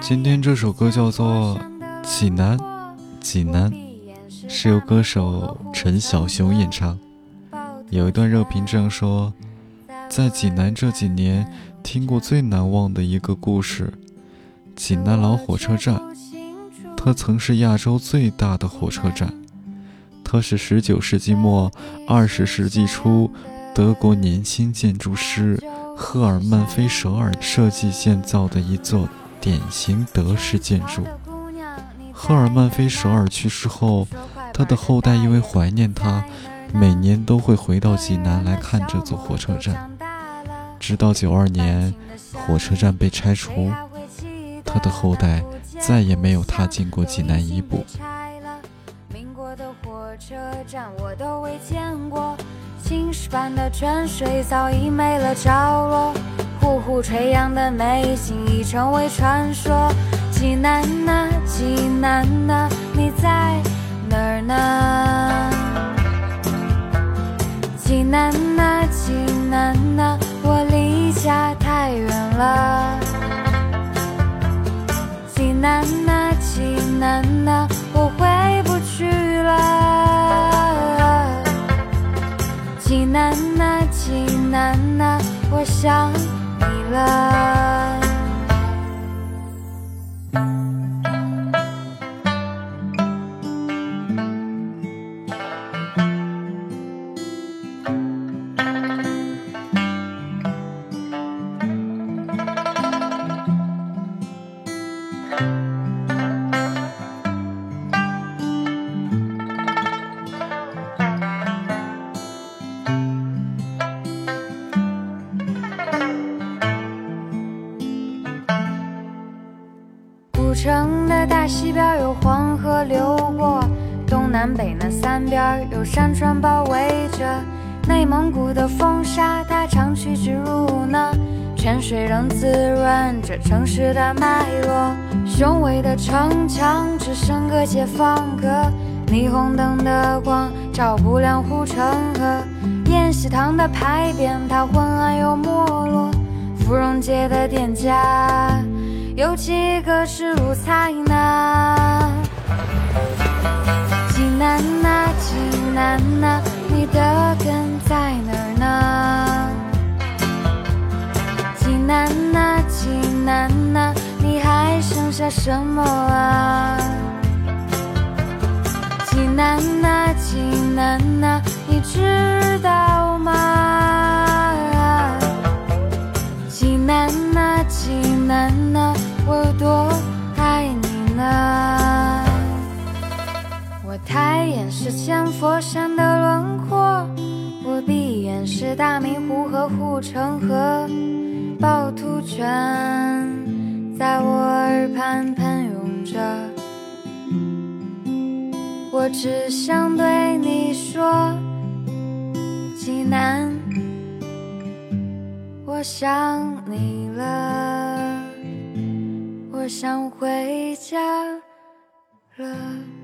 今天这首歌叫做《济南》，济南是由歌手陈小熊演唱。有一段热评这样说：在济南这几年，听过最难忘的一个故事——济南老火车站。它曾是亚洲最大的火车站，它是十九世纪末、二十世纪初德国年轻建筑师赫尔曼·菲舍尔设计建造的一座。典型德式建筑。赫尔曼·菲舍尔去世后，他的后代因为怀念他，每年都会回到济南来看这座火车站。直到九二年，火车站被拆除，他的后代再也没有踏进过济南一步。民国的火车站我都未见过，青石板的泉水早已没了着落。呼呼吹扬的美景已成为传说。济南呐，济南呐，你在哪儿呢？济南呐，济南呐，我离家太远了。济南呐，济南呐，我回不去了。济南呐，济南呐，我想。了。城的大西边有黄河流过，东南北那三边有山川包围着。内蒙古的风沙它长驱直入呢，泉水仍滋润着城市的脉络。雄伟的城墙只剩个解放阁，霓虹灯的光照不亮护城河。宴席堂的牌匾它昏暗又没落，芙蓉街的店家。有几个是路财呢？济南呐，济南呐，你的根在哪儿呢？济南呐，济南呐，你还剩下什么啊？济南呐，济南呐，你知道吗？济南呐，济南呐。我多爱你呢！我抬眼是千佛山的轮廓，我闭眼是大明湖和护城河，趵突泉在我耳畔喷涌着。我只想对你说，济南，我想你了。我想回家了。